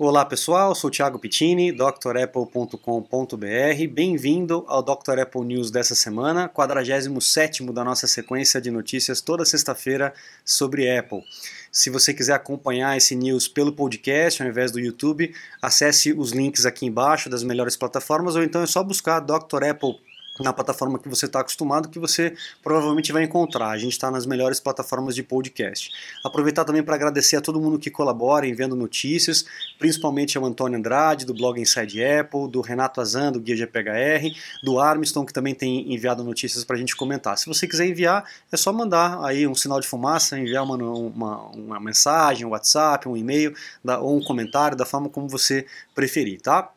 Olá pessoal, sou Thiago Pittini, drapple.com.br. Bem-vindo ao Dr. Apple News dessa semana, 47º da nossa sequência de notícias toda sexta-feira sobre Apple. Se você quiser acompanhar esse news pelo podcast ao invés do YouTube, acesse os links aqui embaixo das melhores plataformas ou então é só buscar Dr. Apple na plataforma que você está acostumado, que você provavelmente vai encontrar. A gente está nas melhores plataformas de podcast. Aproveitar também para agradecer a todo mundo que colabora em vendo notícias, principalmente ao Antônio Andrade, do blog Inside Apple, do Renato Azan, do Guia GPHR, do Armstrong, que também tem enviado notícias para a gente comentar. Se você quiser enviar, é só mandar aí um sinal de fumaça, enviar uma, uma, uma mensagem, um WhatsApp, um e-mail ou um comentário, da forma como você preferir, tá?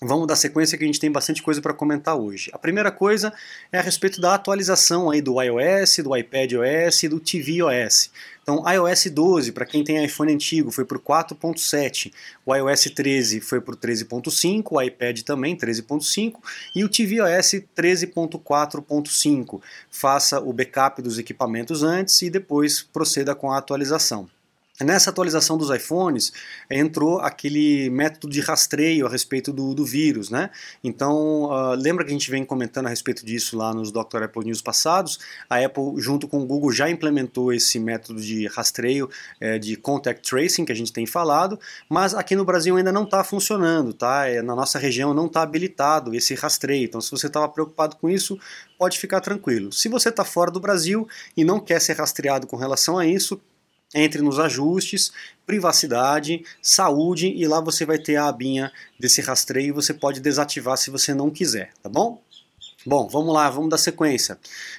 Vamos dar sequência que a gente tem bastante coisa para comentar hoje. A primeira coisa é a respeito da atualização aí do iOS, do iPadOS e do tvOS. Então, iOS 12, para quem tem iPhone antigo, foi para o 4.7, o iOS 13 foi para o 13.5, o iPad também 13.5 e o tvOS 13.4.5. Faça o backup dos equipamentos antes e depois proceda com a atualização. Nessa atualização dos iPhones entrou aquele método de rastreio a respeito do, do vírus, né? Então, uh, lembra que a gente vem comentando a respeito disso lá nos Dr. Apple News passados? A Apple, junto com o Google, já implementou esse método de rastreio é, de contact tracing que a gente tem falado, mas aqui no Brasil ainda não está funcionando, tá? É, na nossa região não está habilitado esse rastreio. Então, se você estava preocupado com isso, pode ficar tranquilo. Se você está fora do Brasil e não quer ser rastreado com relação a isso, entre nos ajustes, privacidade, saúde e lá você vai ter a abinha desse rastreio e você pode desativar se você não quiser, tá bom? Bom, vamos lá, vamos dar sequência.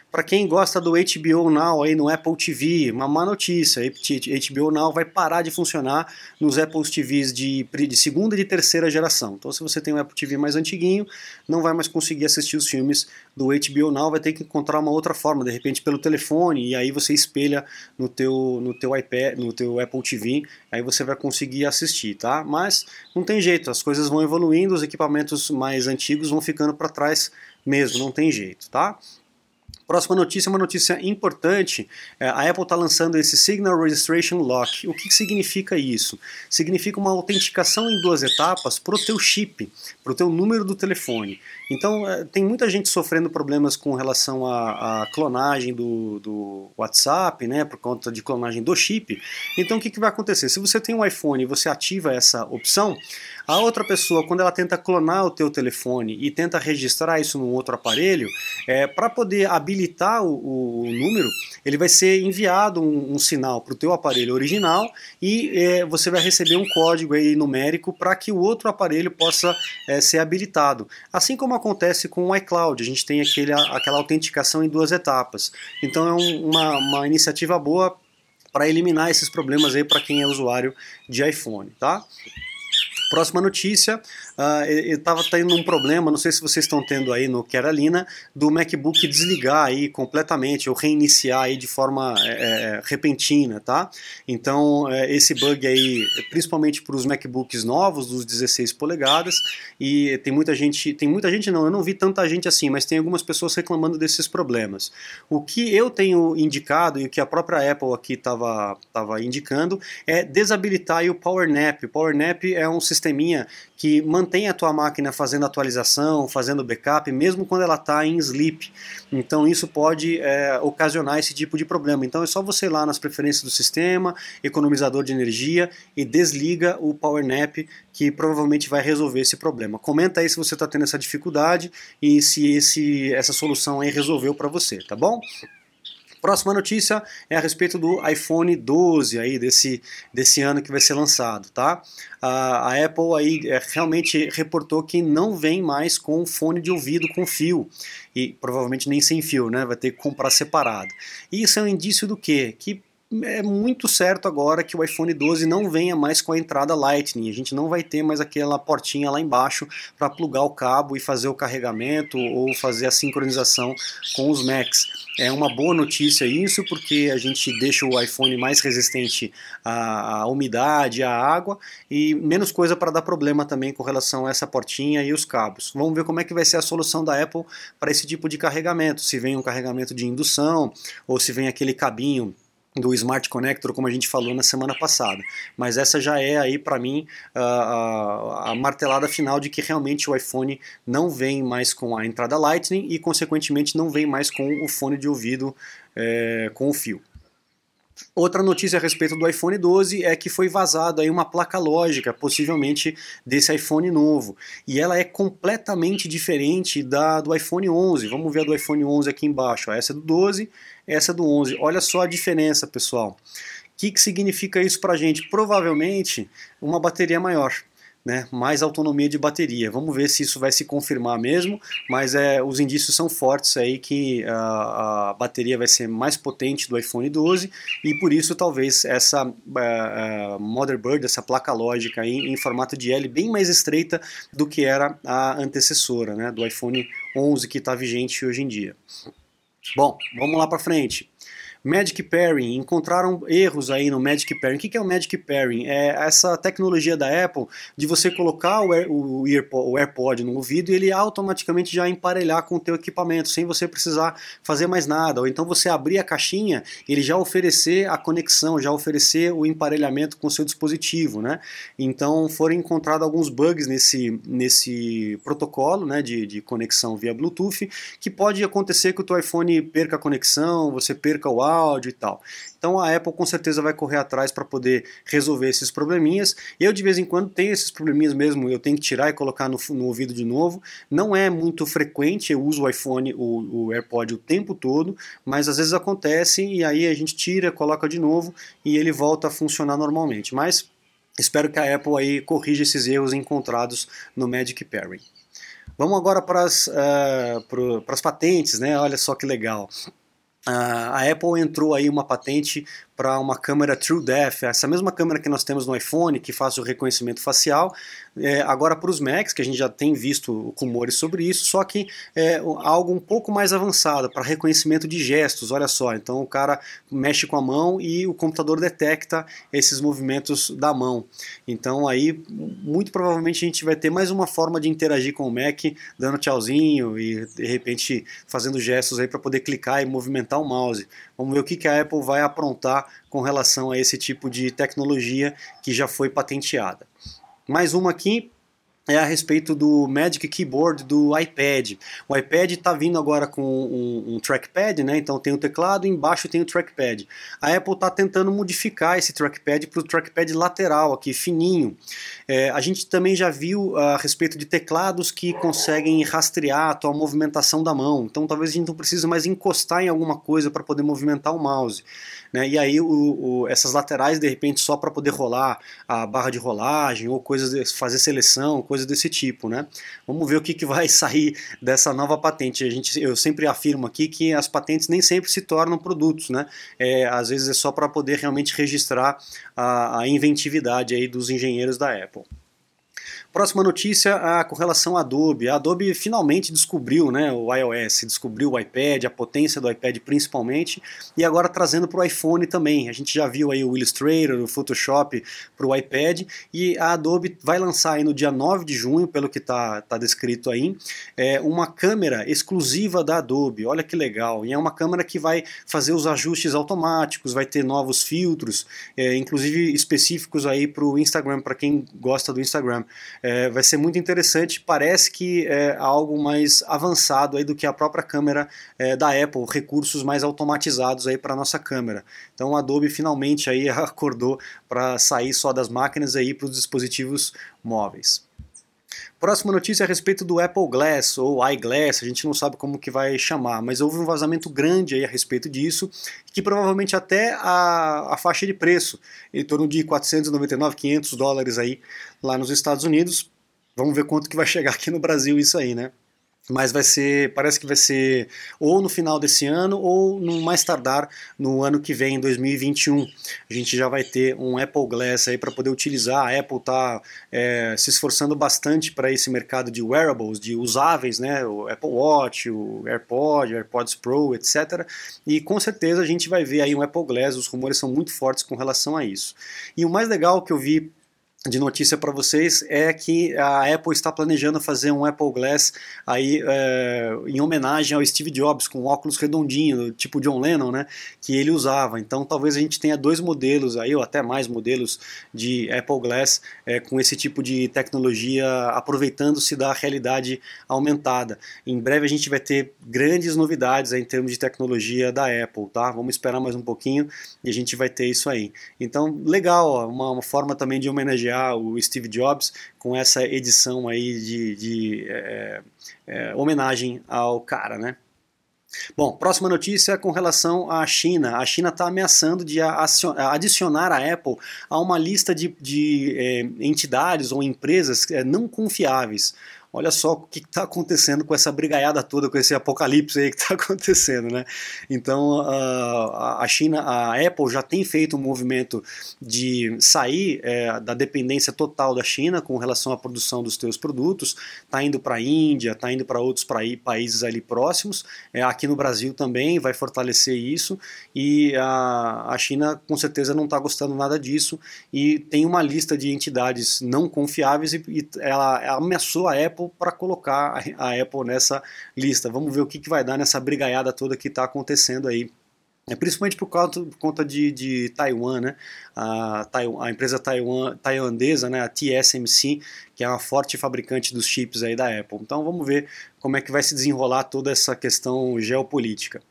Para quem gosta do HBO Now aí no Apple TV, uma má notícia, HBO Now vai parar de funcionar nos Apple TVs de, de segunda e de terceira geração. Então se você tem um Apple TV mais antiguinho, não vai mais conseguir assistir os filmes do HBO Now, vai ter que encontrar uma outra forma, de repente pelo telefone, e aí você espelha no teu, no teu iPad, no teu Apple TV, aí você vai conseguir assistir, tá? Mas não tem jeito, as coisas vão evoluindo, os equipamentos mais antigos vão ficando para trás mesmo, não tem jeito, tá? Próxima notícia é uma notícia importante. É, a Apple está lançando esse Signal Registration Lock. O que, que, significa isso? Significa uma autenticação em duas etapas para o teu chip, para o teu número do telefone. Então, é, tem muita gente sofrendo problemas com relação à, à clonagem do, do, WhatsApp, né, por conta de clonagem do chip. Então, o que, que vai acontecer? Se você tem um iPhone e você ativa essa opção, a outra pessoa, quando ela tenta clonar o teu telefone e tenta registrar isso num outro aparelho, é, para poder habilitar o, o, número, ele vai ser enviado um, um sinal para o teu aparelho original e é, você vai receber um código aí numérico para que o outro aparelho possa é, ser habilitado. Assim como acontece com o iCloud, a gente tem aquele, aquela autenticação em duas etapas. Então é um, uma, uma iniciativa boa para eliminar esses problemas aí para quem é usuário de iPhone, tá? Próxima notícia, uh, estava tendo um problema, não sei se vocês estão tendo aí no Carolina, do MacBook desligar aí completamente ou reiniciar aí de forma é, é repentina, tá? Então é, esse bug aí, principalmente para os MacBooks novos, dos 16 polegadas, e tem muita gente, tem muita gente não, eu não vi tanta gente assim, mas tem algumas pessoas reclamando desses problemas. O que eu tenho indicado e o que a própria Apple aqui estava tava indicando é desabilitar o Power Nap. O Power Nap é um sisteminha que mantém a tua máquina fazendo atualização, fazendo backup, mesmo quando ela está em sleep. Então isso pode é, ocasionar esse tipo de problema. Então é só você ir lá nas preferências do sistema, economizador de energia e desliga o Power Nap que provavelmente vai resolver esse problema. Comenta aí se você está tendo essa dificuldade e se esse, essa solução aí resolveu para você, tá bom? Próxima notícia é a respeito do iPhone 12 aí desse, desse ano que vai ser lançado, tá? A, a Apple aí é, realmente reportou que não vem mais com fone de ouvido com fio e provavelmente nem sem fio, né? Vai ter que comprar separado. E isso é um indício do quê? Que é muito certo agora que o iPhone 12 não venha mais com a entrada Lightning. A gente não vai ter mais aquela portinha lá embaixo para plugar o cabo e fazer o carregamento ou fazer a sincronização com os Macs. É uma boa notícia isso, porque a gente deixa o iPhone mais resistente à, à umidade, à água e menos coisa para dar problema também com relação a essa portinha e os cabos. Vamos ver como é que vai ser a solução da Apple para esse tipo de carregamento. Se vem um carregamento de indução ou se vem aquele cabinho do Smart Connector, como a gente falou na semana passada. Mas essa já é aí para mim a, a, a, martelada final de que realmente o iPhone não vem mais com a entrada Lightning e consequentemente não vem mais com o fone de ouvido é, com o fio. Outra notícia a respeito do iPhone 12 é que foi vazada aí uma placa lógica, possivelmente desse iPhone novo, e ela é completamente diferente da do iPhone 11. Vamos ver a do iPhone 11 aqui embaixo. Essa é do 12, essa é do 11. Olha só a diferença, pessoal. O que, que significa isso para gente? Provavelmente uma bateria maior né, mais autonomia de bateria. Vamos ver se isso vai se confirmar mesmo, mas é, os indícios são fortes aí que a, a bateria vai ser mais potente do iPhone 12 e por isso talvez essa uh, uh, motherboard, essa placa lógica aí, em formato de L bem mais estreita do que era a antecessora né, do iPhone 11 que está vigente hoje em dia. Bom, vamos lá para frente. Magic Pairing, encontraram erros aí no Magic Pairing. O que é o Magic Pairing? É essa tecnologia da Apple de você colocar o, Air, o, AirPod, o AirPod no ouvido e ele automaticamente já emparelhar com o teu equipamento, sem você precisar fazer mais nada. Ou então você abrir a caixinha, ele já oferecer a conexão, já oferecer o emparelhamento com o seu dispositivo, né? Então foram encontrados alguns bugs nesse, nesse protocolo né, de, de conexão via Bluetooth, que pode acontecer que o teu iPhone perca a conexão, você perca o áudio e tal. Então a Apple com certeza vai correr atrás para poder resolver esses probleminhas. Eu de vez em quando tenho esses probleminhas mesmo, eu tenho que tirar e colocar no, no ouvido de novo. Não é muito frequente, eu uso o iPhone, o, o AirPod o tempo todo, mas às vezes acontece e aí a gente tira, coloca de novo e ele volta a funcionar normalmente. Mas espero que a Apple aí corrija esses erros encontrados no Magic Pairing. Vamos agora para as, uh, patentes, né? Olha só que legal. Uh, a Apple entrou aí uma patente para uma câmera True Depth, essa mesma câmera que nós temos no iPhone, que faz o reconhecimento facial, é, agora para os Macs, que a gente já tem visto rumores sobre isso, só que é algo um pouco mais avançado, para reconhecimento de gestos, olha só, então o cara mexe com a mão e o computador detecta esses movimentos da mão. Então aí, muito provavelmente a gente vai ter mais uma forma de interagir com o Mac, dando tchauzinho e de repente fazendo gestos aí para poder clicar e movimentar o mouse. Vamos ver o que, que a Apple vai aprontar com relação a esse tipo de tecnologia que já foi patenteada. Mais uma aqui, é a respeito do Magic Keyboard do iPad. O iPad está vindo agora com um, um, trackpad, né? Então tem o teclado embaixo tem o trackpad. A Apple está tentando modificar esse trackpad para o trackpad lateral aqui, fininho. É, a gente também já viu a respeito de teclados que conseguem rastrear a tua movimentação da mão. Então talvez a gente não precise mais encostar em alguma coisa para poder movimentar o mouse. Né? E aí o, o, essas laterais de repente só para poder rolar a barra de rolagem ou coisas fazer seleção, coisas desse tipo, né? Vamos ver o que, que vai sair dessa nova patente. A gente, eu sempre afirmo aqui que as patentes nem sempre se tornam produtos, né? É, às vezes é só para poder realmente registrar a, a inventividade aí dos engenheiros da Apple. Próxima notícia a, com relação à Adobe. A Adobe finalmente descobriu né, o iOS, descobriu o iPad, a potência do iPad principalmente, e agora trazendo para o iPhone também. A gente já viu aí o Illustrator, o Photoshop para o iPad, e a Adobe vai lançar aí no dia 9 de junho, pelo que está tá descrito aí, é, uma câmera exclusiva da Adobe. Olha que legal. E é uma câmera que vai fazer os ajustes automáticos, vai ter novos filtros, é, inclusive específicos aí para o Instagram, para quem gosta do Instagram. É, vai ser muito interessante. Parece que é algo mais avançado aí do que a própria câmera é, da Apple, recursos mais automatizados aí para nossa câmera. Então a Adobe finalmente aí acordou para sair só das máquinas aí para os dispositivos móveis. Próxima notícia é a respeito do Apple Glass ou iGlass, a gente não sabe como que vai chamar, mas houve um vazamento grande aí a respeito disso, que provavelmente até a, a faixa de preço, em torno de 499, 500 dólares aí lá nos Estados Unidos. Vamos ver quanto que vai chegar aqui no Brasil isso aí, né? Mas vai ser, parece que vai ser ou no final desse ano ou no mais tardar no ano que vem, em 2021. A gente já vai ter um Apple Glass aí para poder utilizar. A Apple está é, se esforçando bastante para esse mercado de wearables, de usáveis, né? O Apple Watch, o AirPod, o AirPods Pro, etc. E com certeza a gente vai ver aí um Apple Glass. Os rumores são muito fortes com relação a isso. E o mais legal que eu vi de notícia para vocês é que a Apple está planejando fazer um Apple Glass aí é, em homenagem ao Steve Jobs com óculos redondinho, tipo John Lennon, né, que ele usava. Então talvez a gente tenha dois modelos aí ou até mais modelos de Apple Glass é, com esse tipo de tecnologia aproveitando-se da realidade aumentada. Em breve a gente vai ter grandes novidades aí, em termos de tecnologia da Apple, tá? Vamos esperar mais um pouquinho e a gente vai ter isso aí. Então legal, ó, uma, uma forma também de homenagear homenagear o Steve Jobs com essa edição aí de, de é, é, homenagem ao cara, né? Bom, próxima notícia com relação à China. A China está ameaçando de adicionar a Apple a uma lista de, de é, entidades ou empresas é, não confiáveis. Olha só o que está acontecendo com essa brigaiada toda, com esse apocalipse aí que está acontecendo, né? Então a China, a Apple já tem feito um movimento de sair é, da dependência total da China com relação à produção dos seus produtos, está indo para a Índia, está indo para outros países ali próximos, é, aqui no Brasil também vai fortalecer isso. E a, a China com certeza não está gostando nada disso. E tem uma lista de entidades não confiáveis e, e ela ameaçou a Apple Apple para colocar a Apple nessa lista. Vamos ver o que, que vai dar nessa brigaiada toda que está acontecendo aí é principalmente por, causa, por conta de, de Taiwan, né? A, a empresa taiwan, tailandesa, né? a TSMC, que é uma forte fabricante dos chips aí da Apple. Então vamos ver como é que vai se desenrolar toda essa questão geopolítica.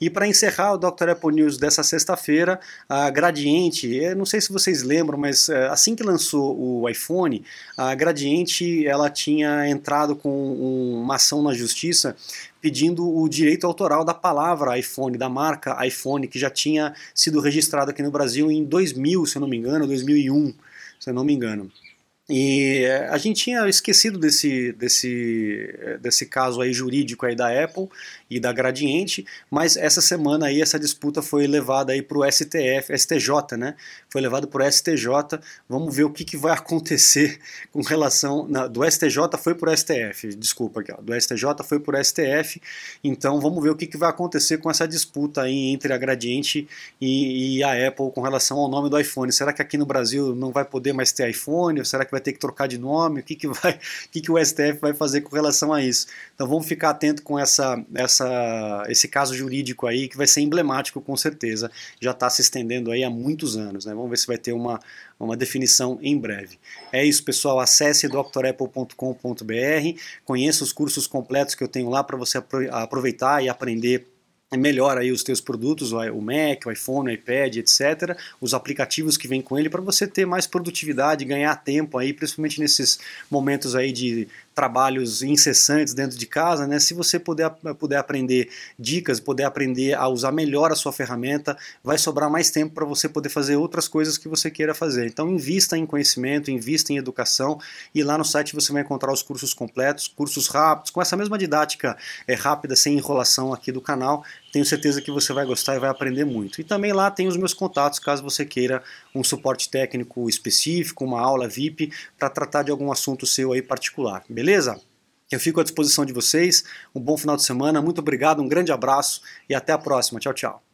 E para encerrar o Dr. Apple News dessa sexta-feira, a Gradiente, não sei se vocês lembram, mas é, assim que lançou o iPhone, a Gradiente ela tinha entrado com uma ação na justiça pedindo o direito autoral da palavra iPhone, da marca iPhone, que já tinha sido registrada aqui no Brasil em 2000, se eu não me engano, 2001, se eu não me engano. E eh, a gente tinha esquecido desse, desse, eh, desse caso aí jurídico aí da Apple e da Gradiente, mas essa semana aí essa disputa foi levada aí para o STF, STJ, né? Foi levado para o STJ. Vamos ver o que, que vai acontecer com relação na, do STJ foi para o STF, desculpa aqui, ó, do STJ foi para o STF. Então vamos ver o que, que vai acontecer com essa disputa aí entre a Gradiente e, e a Apple com relação ao nome do iPhone. Será que aqui no Brasil não vai poder mais ter iPhone? Ou será que vai vai ter que trocar de nome, o que, que, vai, o, que, que o STF vai fazer com relação a isso. Então vamos ficar atento com essa, essa, esse caso jurídico aí, que vai ser emblemático com certeza, já está se estendendo aí há muitos anos. Né? Vamos ver se vai ter uma, uma definição em breve. É isso, pessoal. Acesse drapple.com.br, conheça os cursos completos que eu tenho lá para você aproveitar e aprender melhora aí os teus produtos, o Mac, o iPhone, o iPad, etc. Os aplicativos que vêm com ele para você ter mais produtividade, ganhar tempo aí, principalmente nesses momentos aí de trabalhos incessantes dentro de casa, né? Se você puder, puder aprender dicas, puder aprender a usar melhor a sua ferramenta, vai sobrar mais tempo para você poder fazer outras coisas que você queira fazer. Então invista em conhecimento, invista em educação e lá no site você vai encontrar os cursos completos, cursos rápidos, com essa mesma didática é, rápida, sem enrolação aqui do canal. Tenho certeza que você vai gostar e vai aprender muito. E também lá tem os meus contatos, caso você queira um suporte técnico específico, uma aula VIP para tratar de algum assunto seu aí particular. Beleza? Eu fico à disposição de vocês. Um bom final de semana, muito obrigado, um grande abraço e até a próxima. Tchau, tchau.